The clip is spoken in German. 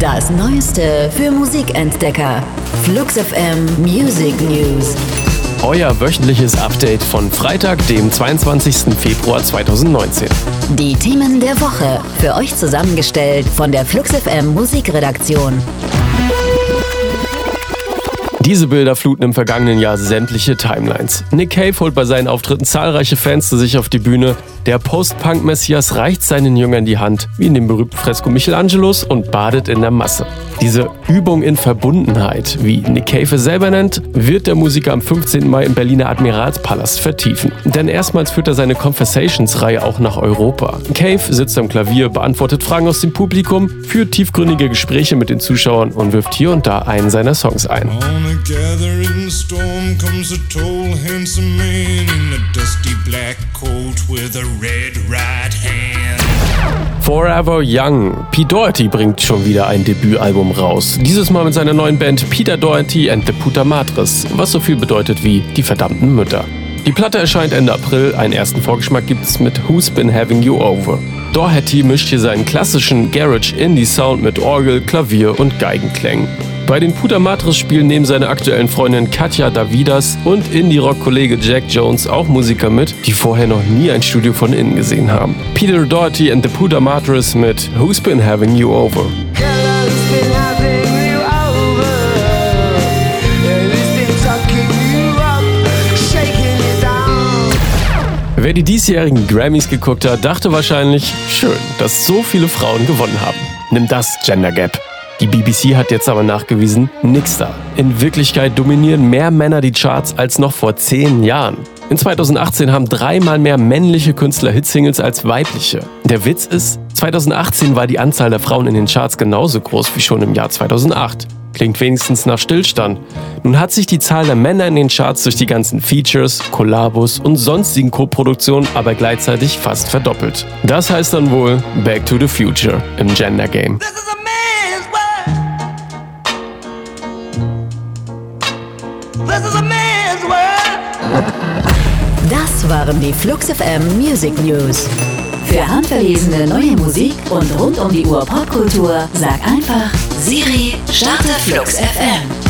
Das Neueste für Musikentdecker. Flux FM Music News. Euer wöchentliches Update von Freitag, dem 22. Februar 2019. Die Themen der Woche. Für euch zusammengestellt von der Flux FM Musikredaktion. Diese Bilder fluten im vergangenen Jahr sämtliche Timelines. Nick Cave holt bei seinen Auftritten zahlreiche Fans zu sich auf die Bühne. Der Post-Punk-Messias reicht seinen Jüngern die Hand, wie in dem berühmten Fresko Michelangelos, und badet in der Masse. Diese Übung in Verbundenheit, wie Nick Cave es selber nennt, wird der Musiker am 15. Mai im Berliner Admiralspalast vertiefen. Denn erstmals führt er seine Conversations-Reihe auch nach Europa. Cave sitzt am Klavier, beantwortet Fragen aus dem Publikum, führt tiefgründige Gespräche mit den Zuschauern und wirft hier und da einen seiner Songs ein. Forever Young. Pete Doherty bringt schon wieder ein Debütalbum raus. Dieses Mal mit seiner neuen Band Peter Doherty and the Puta Matris, was so viel bedeutet wie die verdammten Mütter. Die Platte erscheint Ende April, einen ersten Vorgeschmack gibt's mit Who's Been Having You Over. Doherty mischt hier seinen klassischen Garage Indie Sound mit Orgel, Klavier und Geigenklängen. Bei den Pudamatris spielen neben seiner aktuellen Freundin Katja Davidas und Indie-Rock-Kollege Jack Jones auch Musiker mit, die vorher noch nie ein Studio von innen gesehen haben. Peter Doherty and the Pudamatris mit Who's Been Having You Over. Wer die diesjährigen Grammys geguckt hat, dachte wahrscheinlich, schön, dass so viele Frauen gewonnen haben. Nimm das, Gender Gap. Die BBC hat jetzt aber nachgewiesen, nix da. In Wirklichkeit dominieren mehr Männer die Charts als noch vor zehn Jahren. In 2018 haben dreimal mehr männliche Künstler Hitsingles als weibliche. Der Witz ist, 2018 war die Anzahl der Frauen in den Charts genauso groß wie schon im Jahr 2008. Klingt wenigstens nach Stillstand. Nun hat sich die Zahl der Männer in den Charts durch die ganzen Features, Kollabos und sonstigen Co-Produktionen aber gleichzeitig fast verdoppelt. Das heißt dann wohl Back to the Future im Gender Game. Das waren die Flux FM Music News. Für handverlesene neue Musik und rund um die Uhr Popkultur sag einfach Siri, starte Flux FM.